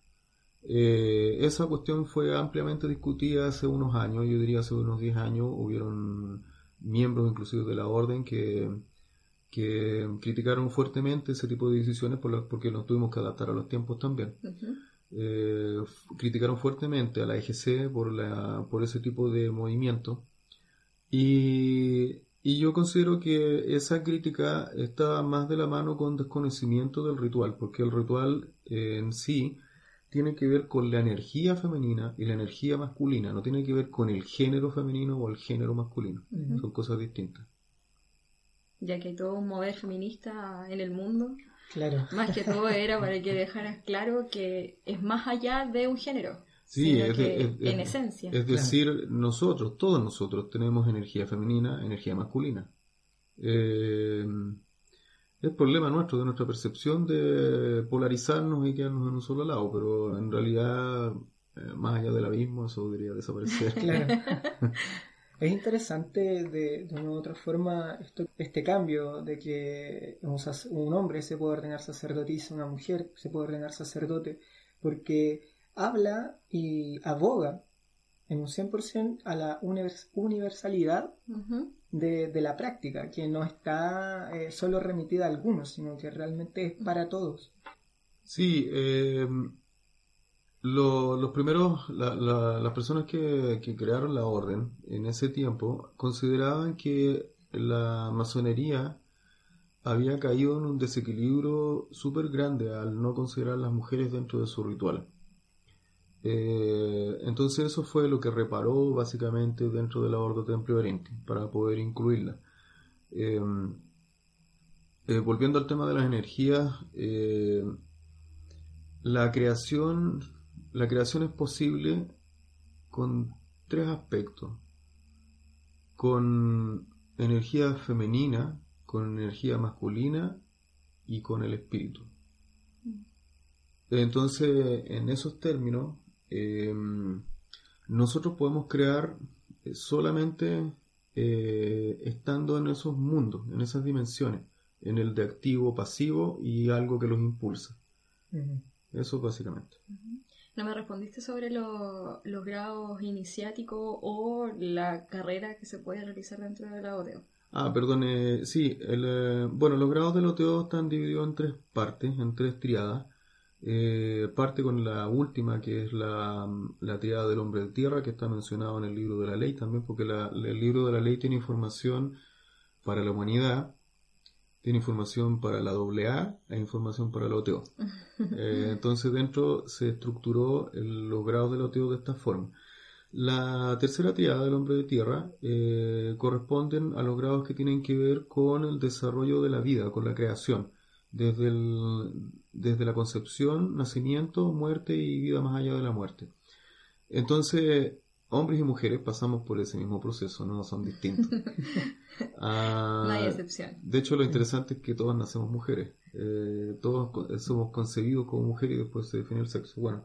Eh, esa cuestión fue ampliamente discutida hace unos años, yo diría hace unos 10 años, hubieron miembros inclusive de la orden que, que criticaron fuertemente ese tipo de decisiones por la- porque nos tuvimos que adaptar a los tiempos también. Ujú. Eh, f- criticaron fuertemente a la EGC por, la, por ese tipo de movimiento y, y yo considero que esa crítica está más de la mano con desconocimiento del ritual, porque el ritual eh, en sí tiene que ver con la energía femenina y la energía masculina, no tiene que ver con el género femenino o el género masculino, son cosas distintas. Ya que hay todo un mover feminista en el mundo, Claro. más que todo era para que dejaras claro que es más allá de un género, Sí, sino es, de- que es- es- en esencia. Es decir, nosotros, todos nosotros tenemos energía femenina, energía masculina. Eh, es problema nuestro, de nuestra percepción de polarizarnos y quedarnos en un solo lado, pero en realidad, eh, más allá del abismo, eso debería desaparecer. Claro. Es interesante de, de una u otra forma esto- este cambio de que un, un hombre se puede ordenar sacerdotisa, una mujer se puede ordenar sacerdote, porque habla y aboga en un 100% a la univers- universalidad de, de la práctica, que no está eh, solo remitida a algunos, sino que realmente es para todos. Sí, eh, lo- los primeros, la- la- las personas que, que crearon la orden en ese tiempo consideraban que la masonería había caído en un desequilibrio súper grande al no considerar a las mujeres dentro de su ritual. Eh, entonces eso fue lo que reparó básicamente dentro de la Ordo Templo Oriente para poder incluirla. Eh, eh, volviendo al tema de las energías, eh, la creación, la creación es posible con tres aspectos. Con energía femenina, con energía masculina y con el espíritu. Entonces, en esos términos, eh, nosotros podemos crear solamente eh, estando en esos mundos, en esas dimensiones, en el de activo, pasivo y algo que los impulsa. Ujú. Eso básicamente. No me respondiste sobre lo- los grados iniciáticos o la carrera que se puede realizar dentro de la ODEO. Ah, perdón, eh, sí, el, eh, bueno, los grados del OTO están divididos en tres partes, en tres triadas. Eh, parte con la última, que es la, la triada del hombre de tierra, que está mencionado en el libro de la ley también, porque la- el libro de la ley tiene información para la humanidad, tiene información para la AA e información para el OTO. Eh, entonces dentro se estructuró el- los grados del OTO de esta forma. La tercera triada del hombre de tierra eh, corresponden a los grados que tienen que ver con el desarrollo de la vida, con la creación, desde, el- desde la concepción, nacimiento, muerte y vida más allá de la muerte. Entonces, hombres y mujeres pasamos por ese mismo proceso, no son distintos. Ah, No hay excepción. de hecho, lo interesante es que todos nacemos mujeres. Eh, todos co- somos concebidos como mujeres y después se define el sexo. Bueno,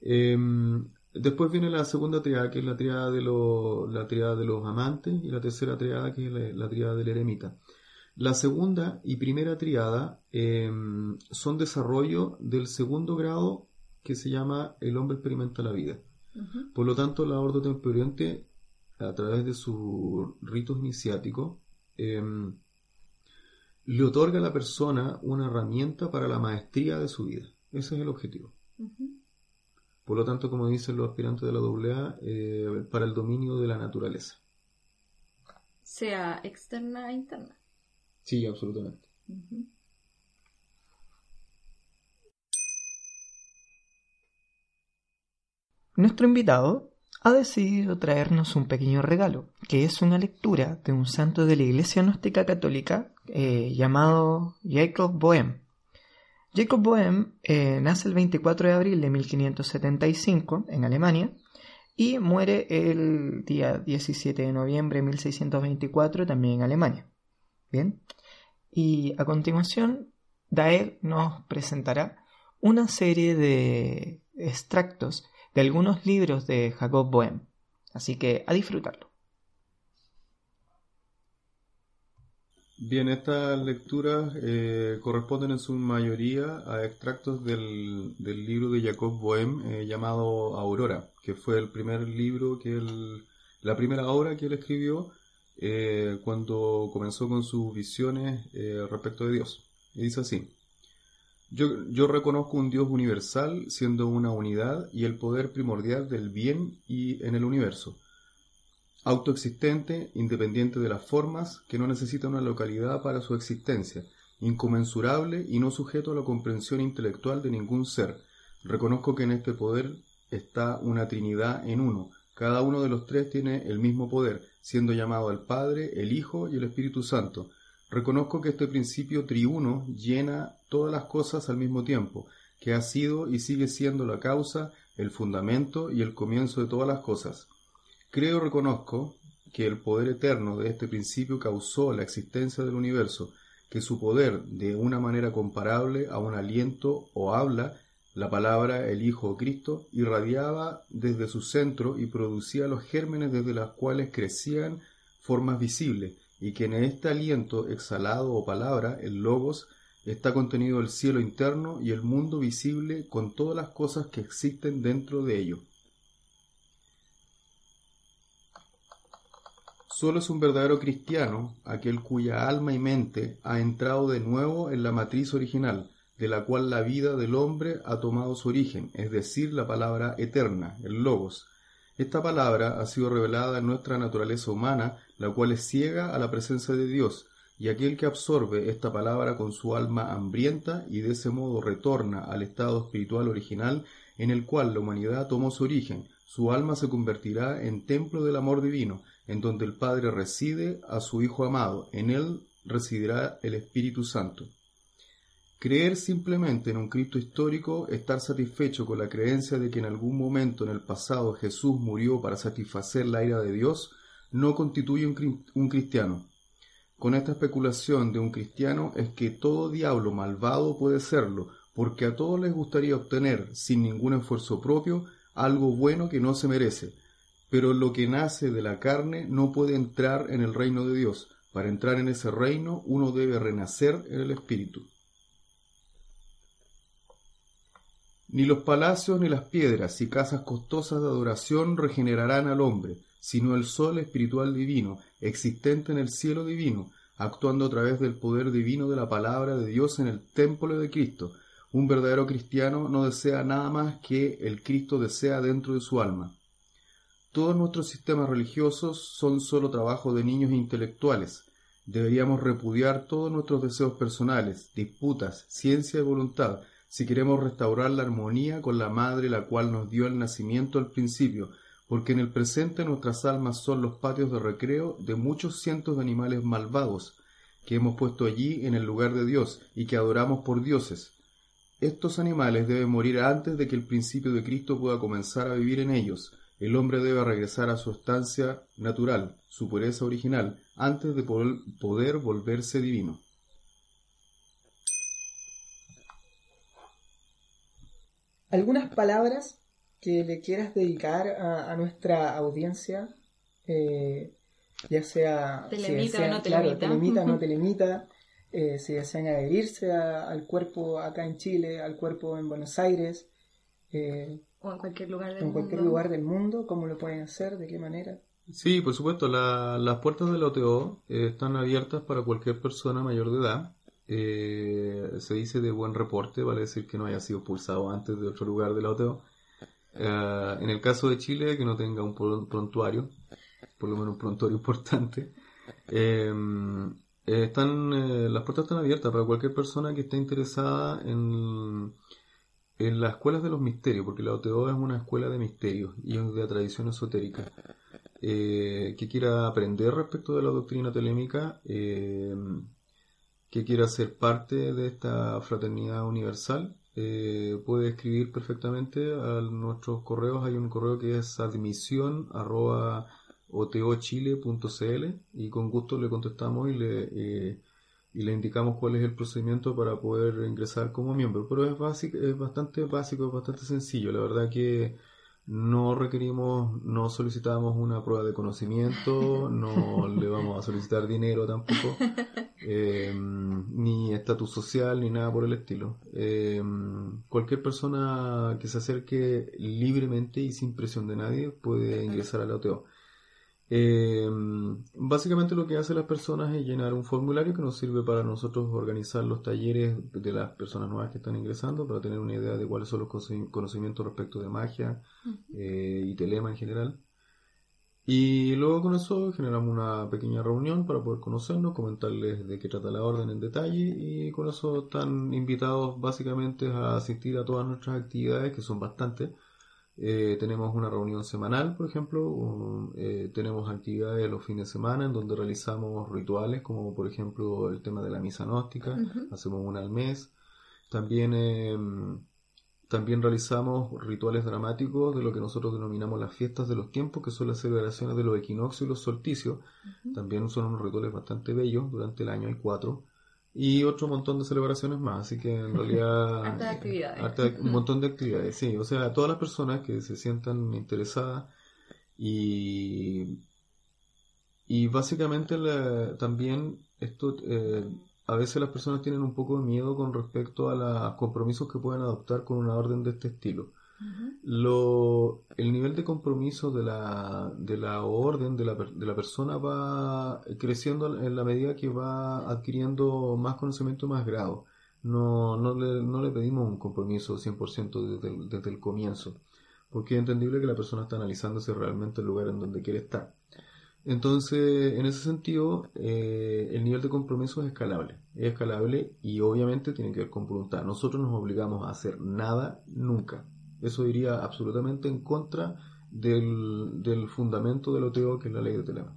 em, después viene la segunda triada, que es la triada de, los la triada de los amantes, y la tercera triada, que es la, la triada del eremita. La segunda y primera triada em, son desarrollo del segundo grado que se llama el hombre experimenta la vida. Por lo tanto, la Ordo Templo Oriente, a través de sus ritos iniciáticos, em, le otorga a la persona una herramienta para la maestría de su vida. Ese es el objetivo. Por lo tanto, como dicen los aspirantes de la AA, eh, para el dominio de la naturaleza. Sea externa e interna. Sí, absolutamente. Nuestro invitado ha decidido traernos un pequeño regalo, que es una lectura de un santo de la Iglesia Gnóstica Católica eh, llamado Jacob Bohem. Jacob Bohem eh, nace el 24 de abril de 1575 en Alemania y muere el día 17 de noviembre de 1624 también en Alemania. Bien, y a continuación Daer nos presentará una serie de extractos de algunos libros de Jacob Bohem. Así que a disfrutarlo. Bien, estas lecturas eh, corresponden en su mayoría a extractos del, libro de Jacob Bohem eh, llamado Aurora, que fue el primer libro que él, la primera obra que él escribió eh, cuando comenzó con sus visiones eh, respecto de Dios. Y dice así, yo, reconozco un Dios universal siendo una unidad y el poder primordial del bien y en el universo autoexistente, independiente de las formas, que no necesita una localidad para su existencia, inconmensurable y no sujeto a la comprensión intelectual de ningún ser. Reconozco que en este poder está una Trinidad en uno. Cada uno de los tres tiene el mismo poder, siendo llamado el Padre, el Hijo y el Espíritu Santo. Reconozco que este principio triuno llena todas las cosas al mismo tiempo, que ha sido y sigue siendo la causa, el fundamento y el comienzo de todas las cosas. Creo reconozco que el poder eterno de este principio causó la existencia del universo, que su poder, de una manera comparable a un aliento o habla, la palabra el Hijo Cristo, irradiaba desde su centro y producía los gérmenes desde los cuales crecían formas visibles, y que en este aliento exhalado o palabra, el logos, está contenido el cielo interno y el mundo visible con todas las cosas que existen dentro de ello. Solo es un verdadero cristiano aquel cuya alma y mente ha entrado de nuevo en la matriz original, de la cual la vida del hombre ha tomado su origen, es decir, la palabra eterna, el logos. Esta palabra ha sido revelada en nuestra naturaleza humana, la cual es ciega a la presencia de Dios, y aquel que absorbe esta palabra con su alma hambrienta y de ese modo retorna al estado espiritual original en el cual la humanidad tomó su origen, su alma se convertirá en templo del amor divino, en donde el Padre reside a su Hijo amado, en él residirá el Espíritu Santo. Creer simplemente en un Cristo histórico, estar satisfecho con la creencia de que en algún momento en el pasado Jesús murió para satisfacer la ira de Dios, no constituye un, cri- un cristiano. Con esta especulación de un cristiano es que todo diablo malvado puede serlo, porque a todos les gustaría obtener, sin ningún esfuerzo propio, algo bueno que no se merece. Pero lo que nace de la carne no puede entrar en el reino de Dios. Para entrar en ese reino uno debe renacer en el Espíritu. Ni los palacios ni las piedras y casas costosas de adoración regenerarán al hombre, sino el sol espiritual divino, existente en el cielo divino, actuando a través del poder divino de la palabra de Dios en el templo de Cristo. Un verdadero cristiano no desea nada más que el Cristo desea dentro de su alma. Todos nuestros sistemas religiosos son solo trabajo de niños intelectuales. Deberíamos repudiar todos nuestros deseos personales, disputas, ciencia y voluntad, si queremos restaurar la armonía con la madre la cual nos dio el nacimiento al principio, porque en el presente nuestras almas son los patios de recreo de muchos cientos de animales malvados, que hemos puesto allí en el lugar de Dios y que adoramos por dioses. Estos animales deben morir antes de que el principio de Cristo pueda comenzar a vivir en ellos. El hombre debe regresar a su estancia natural, su pureza original, antes de poder volverse divino. ¿Algunas palabras que le quieras dedicar a, a nuestra audiencia? Eh, ya sea... Te si limita o desean- no te claro, limita. te limita o no te limita. eh, si desean adherirse a- al cuerpo acá en Chile, al cuerpo en Buenos Aires, eh, O en cualquier lugar del en cualquier mundo. lugar del mundo, ¿cómo lo pueden hacer? ¿De qué manera? Sí, por supuesto, la- las puertas del OTO eh, están abiertas para cualquier persona mayor de edad. Eh, se dice de buen reporte, vale decir que no haya sido expulsado antes de otro lugar de la OTO. Eh, en el caso de Chile, que no tenga un pro- prontuario, por lo menos un prontuario importante. Eh, están, eh, las puertas están abiertas para cualquier persona que esté interesada en, en las escuelas de los misterios, porque la OTO es una escuela de misterios y es de tradición esotérica. Eh, que quiera aprender respecto de la doctrina telémica, eh, que quiera ser parte de esta fraternidad universal, eh, puede escribir perfectamente a nuestros correos. Hay un correo que es admisión arroba otochile.cl y con gusto le contestamos y le, eh, y le indicamos cuál es el procedimiento para poder ingresar como miembro. Pero es, básico, es bastante básico, es bastante sencillo. La verdad que no requerimos, no solicitamos una prueba de conocimiento, no le vamos a solicitar dinero tampoco, eh, ni estatus social, ni nada por el estilo. Eh, cualquier persona que se acerque libremente y sin presión de nadie puede ingresar al OTO. Eh, básicamente lo que hacen las personas es llenar un formulario que nos sirve para nosotros organizar los talleres de las personas nuevas que están ingresando, para tener una idea de cuáles son los conoci- conocimientos respecto de magia eh, y telema en general. Y luego con eso generamos una pequeña reunión para poder conocernos, comentarles de qué trata la orden en detalle y con eso están invitados básicamente a asistir a todas nuestras actividades, que son bastantes. Eh, tenemos una reunión semanal, por ejemplo, un- eh, tenemos actividades los fines de semana en donde realizamos rituales, como por ejemplo el tema de la misa gnóstica, hacemos una al mes. También, eh, también realizamos rituales dramáticos de lo que nosotros denominamos las fiestas de los tiempos, que son las celebraciones de los equinoccios y los solsticios. También son unos rituales bastante bellos, durante el año hay cuatro. Y otro montón de celebraciones más, así que en realidad... Hartas actividades. harta- un montón de actividades, sí. O sea, todas las personas que se sientan interesadas y... Y básicamente la- también esto... eh, a veces las personas tienen un poco de miedo con respecto a los compromisos que pueden adoptar con una orden de este estilo. Lo, el nivel de compromiso de la, de la orden de la, de la persona va creciendo en la medida que va adquiriendo más conocimiento y más grado. No, no, le, no le pedimos un compromiso 100% desde el, desde el comienzo, porque es entendible que la persona está analizándose realmente el lugar en donde quiere estar. Entonces, en ese sentido, eh, el nivel de compromiso es escalable. Es escalable y obviamente tiene que ver con voluntad. Nosotros nos obligamos a hacer nada nunca. Eso iría absolutamente en contra del, del fundamento del OTO, que es la ley de Telema.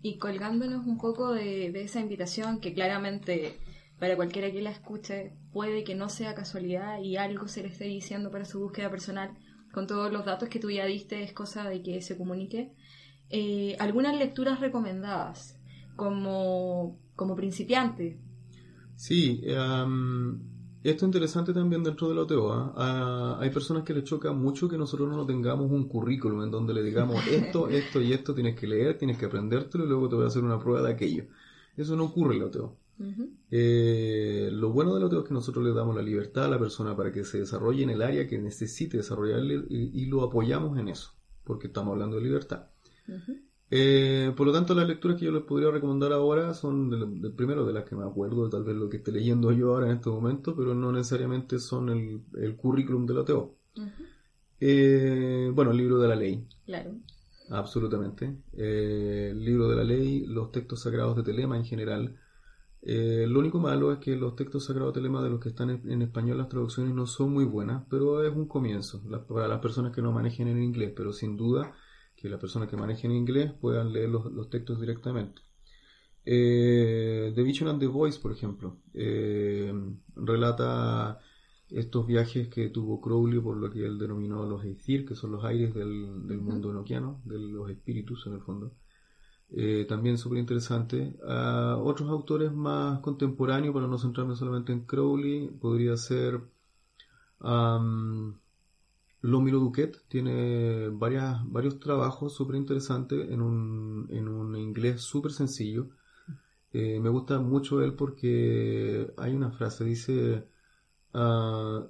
Y colgándonos un poco de, de esa invitación que claramente para cualquiera que la escuche puede que no sea casualidad y algo se le esté diciendo para su búsqueda personal, con todos los datos que tú ya diste, es cosa de que se comunique. Eh, algunas lecturas recomendadas como, como principiante. Sí, esto es interesante también dentro del OTO. ¿ah? Ah, hay personas que les choca mucho que nosotros no tengamos un currículum en donde le digamos esto, esto y esto tienes que leer, tienes que aprendértelo y luego te voy a hacer una prueba de aquello. Eso no ocurre en el OTO. Ujú. Eh, lo bueno del OTO es que nosotros le damos la libertad a la persona para que se desarrolle en el área que necesite desarrollarle y, y lo apoyamos en eso, porque estamos hablando de libertad. Eh, por lo tanto, las lecturas que yo les podría recomendar ahora son, de, de- primero, de las que me acuerdo, tal vez lo que esté leyendo yo ahora en este momento, pero no necesariamente son el, el currículum del OTO. Ujú. Eh, bueno, el libro de la ley, Claro. absolutamente. Eh, el libro de la ley, los textos sagrados de Telema en general. Eh, lo único malo es que los textos sagrados de Telema de los que están en, en español, las traducciones no son muy buenas, pero es un comienzo la- para las personas que no manejen en inglés, pero sin duda que las personas que manejen inglés puedan leer los, los textos directamente. Eh, the Vision and the Voice, por ejemplo, eh, relata estos viajes que tuvo Crowley por lo que él denominó los Aethir, que son los aires del, del mundo enoquiano, de los espíritus en el fondo. Eh, también súper interesante. A otros autores más contemporáneos, para no centrarme solamente en Crowley, podría ser Lomilo Duquet, tiene varias, varios trabajos súper interesantes en un, en un inglés súper sencillo. Eh, me gusta mucho él porque hay una frase, dice, ah,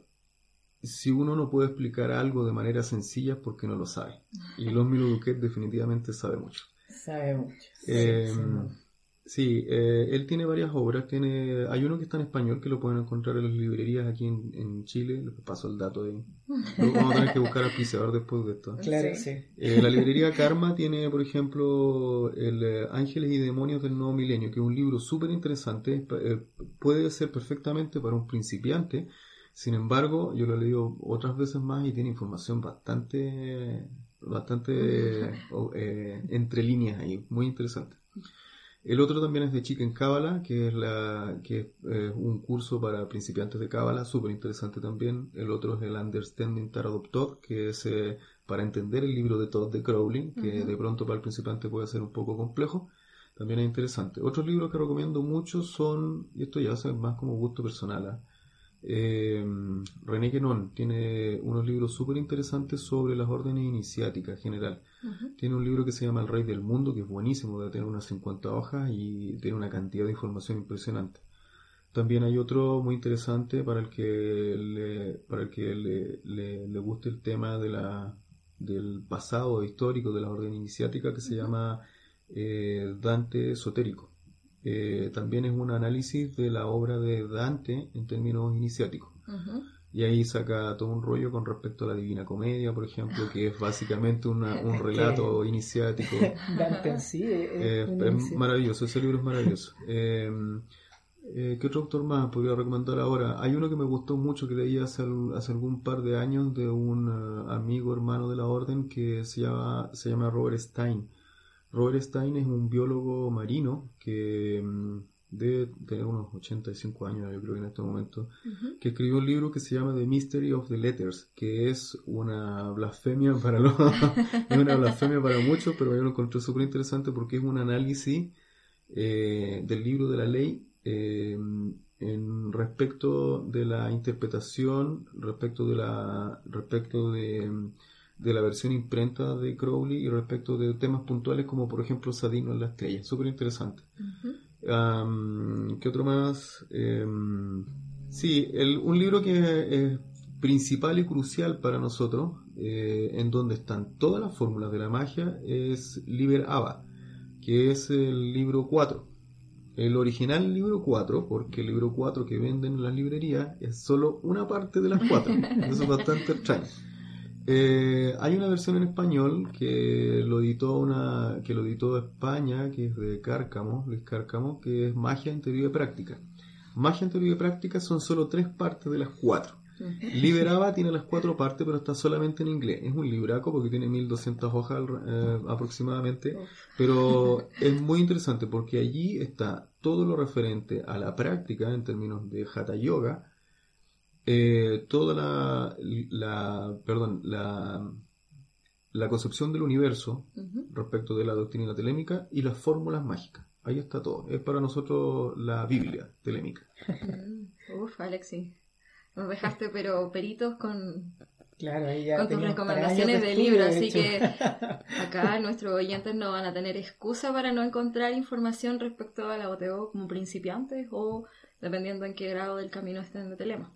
si uno no puede explicar algo de manera sencilla es porque no lo sabe. Y Lomilo Duquet definitivamente sabe mucho. Sabe mucho. Eh, Sí, sí. Sí, eh, él tiene varias obras. Tiene, hay uno que está en español que lo pueden encontrar en las librerías aquí en, en Chile. Les paso el dato ahí. Luego vamos a tener que buscar auspiciador después de esto. Claro, Sí. sí. Eh, la librería Karma tiene, por ejemplo, el eh, Ángeles y Demonios del Nuevo Milenio, que es un libro súper interesante. eh, puede ser perfectamente para un principiante. Sin embargo, yo lo he leído otras veces más y tiene información bastante, bastante eh, entre líneas ahí, muy interesante. El otro también es de Chicken Cábala, que es la que es eh, un curso para principiantes de Cábala, súper interesante también. El otro es el Understanding Tarot of Todd, que es eh, para entender el libro de Todd de Crowley, que de pronto para el principiante puede ser un poco complejo. También es interesante. Otros libros que recomiendo mucho son, y esto ya es más como gusto personal, ¿ah? Eh, René Guénon tiene unos libros súper interesantes sobre las órdenes iniciáticas en general. Tiene un libro que se llama El Rey del Mundo, que es buenísimo, debe tener unas 50 hojas y tiene una cantidad de información impresionante. También hay otro muy interesante para el que le, para el que le, le- le guste el tema de la, del pasado histórico de la orden iniciática que se llama eh, Dante Esotérico. Eh, también es un análisis de la obra de Dante en términos iniciáticos. Y ahí saca todo un rollo con respecto a la Divina Comedia, por ejemplo, que es básicamente una- un relato iniciático. Dante en sí es, Eh, es maravilloso, ese libro es maravilloso. Eh, eh, ¿Qué otro autor más podría recomendar ahora? Hay uno que me gustó mucho que leí hace, hace algún par de años de un eh, amigo hermano de la orden que se llama, se llama Robert Stein. Robert Stein es un biólogo marino que mm, debe tener unos 85 años, yo creo que en este momento, que escribió un libro que se llama The Mystery of the Letters, que es una blasfemia para los es una blasfemia para muchos, pero yo lo encontré súper interesante porque es un análisis eh, del libro de la ley eh, en respecto de la interpretación, respecto de la respecto de, de la versión imprenta de Crowley y respecto de temas puntuales como por ejemplo Sadino en la estrella, súper interesante. ¿Qué otro más? Em, sí, el- un libro que es principal y crucial para nosotros, eh, en donde están todas las fórmulas de la magia, es Liber Aba, que es el libro 4. El original libro 4, porque el libro 4 que venden en las librerías es solo una parte de las cuatro. Eso es bastante extraño. Eh, hay una versión en español que lo editó una que lo editó España, que es de Cárcamo, Luis Cárcamo, que es Magia en teoría y práctica. Magia en teoría y práctica son solo tres partes de las cuatro. Liberaba tiene las cuatro partes, pero está solamente en inglés. Es un libraco porque tiene 1200 hojas eh, aproximadamente, Uf. pero es muy interesante porque allí está todo lo referente a la práctica en términos de Hatha Yoga, eh, toda la, la, perdón, la, la concepción del universo respecto de la doctrina telémica y las fórmulas mágicas. Ahí está todo. Es para nosotros la Biblia telémica. Mm. Uf, Alexi. Nos dejaste pero peritos con, Claro, ahí ya con tus recomendaciones de de así hecho. que acá nuestros oyentes no van a tener excusa para no encontrar información respecto a la OTO como principiantes o dependiendo en qué grado del camino estén de telema.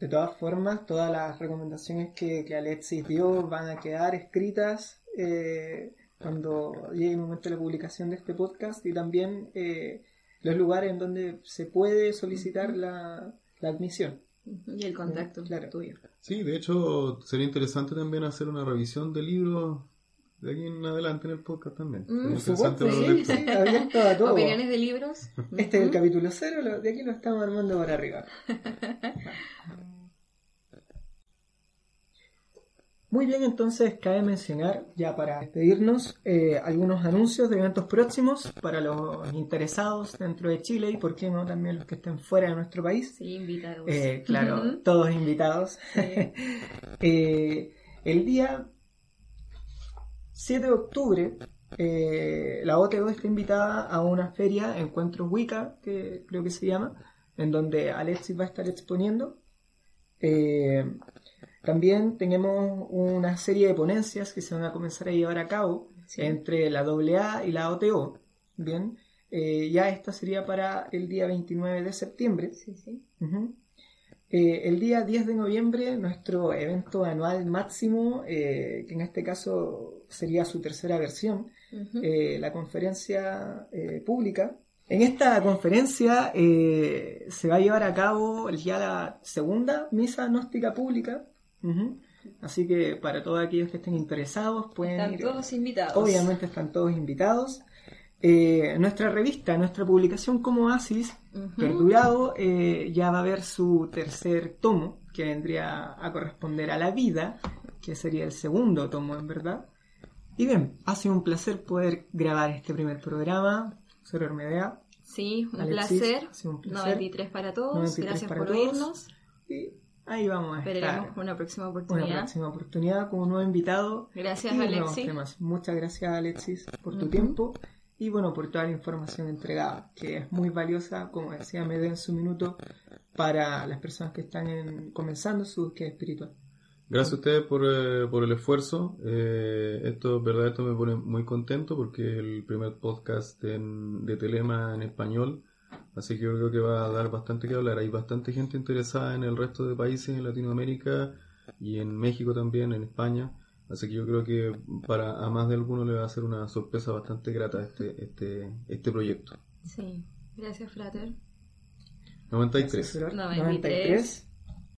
De todas formas, todas las recomendaciones que, que Alexis dio van a quedar escritas eh, cuando llegue el momento de la publicación de este podcast y también eh, los lugares en donde se puede solicitar la, la admisión. Y el contacto Claro. tuyo. Sí, de hecho sería interesante también hacer una revisión de libros de aquí en adelante en el podcast también. Mm, Por interesante para sí, sí, abierto a todo. ¿Opiniones de libros? Este es el capítulo cero, lo- de aquí lo estamos armando para arriba. Muy bien, entonces cabe mencionar, ya para despedirnos, eh, algunos anuncios de eventos próximos para los interesados dentro de Chile y, por qué no, también los que estén fuera de nuestro país. Sí, invitados. Eh, claro, todos invitados. Sí. Eh, el día 7 de octubre, eh, la OTO está invitada a una feria, Encuentro Wicca, que creo que se llama, en donde Alexis va a estar exponiendo. Eh, también tenemos una serie de ponencias que se van a comenzar a llevar a cabo Sí. entre la AA y la OTO. Bien, Eh, ya esta sería para el día 29 de septiembre. Sí, sí. Ujú. Eh, el día 10 de noviembre, nuestro evento anual máximo, eh, que en este caso sería su tercera versión, eh, la conferencia eh, pública. En esta conferencia eh, se va a llevar a cabo ya la segunda misa gnóstica pública. Así que para todos aquellos que estén interesados pueden Están ir. todos invitados. Obviamente están todos invitados. Eh, nuestra revista, nuestra publicación como Oasis, Ujú. Perdurado, eh, ya va a ver su tercer tomo, que vendría a corresponder a la vida, que sería el segundo tomo en verdad. Y bien, ha sido un placer poder grabar este primer programa. Sor Hermedea. Sí, un Alexis, placer. ha sido un placer. 93 para todos. 93 Gracias para por todos. oírnos. Y ahí vamos a Esperaremos estar. una próxima Una oportunidad. próxima oportunidad con un nuevo invitado. Gracias, y Alexis. temas. Muchas gracias, Alexis, por tu tiempo y bueno, por toda la información entregada, que es muy valiosa, como decía Mede en su minuto, para las personas que están en- comenzando su búsqueda espiritual. Gracias a ustedes por, eh, por el esfuerzo. Eh, esto, verdad, esto me pone muy contento porque es el primer podcast en- de Telema en español. Así que yo creo que va a dar bastante que hablar. Hay bastante gente interesada en el resto de países en Latinoamérica y en México también, en España. Así que yo creo que para a más de alguno le va a ser una sorpresa bastante grata este, este, este proyecto. Sí. Gracias, Frater. 93. Gracias, Flor. 93.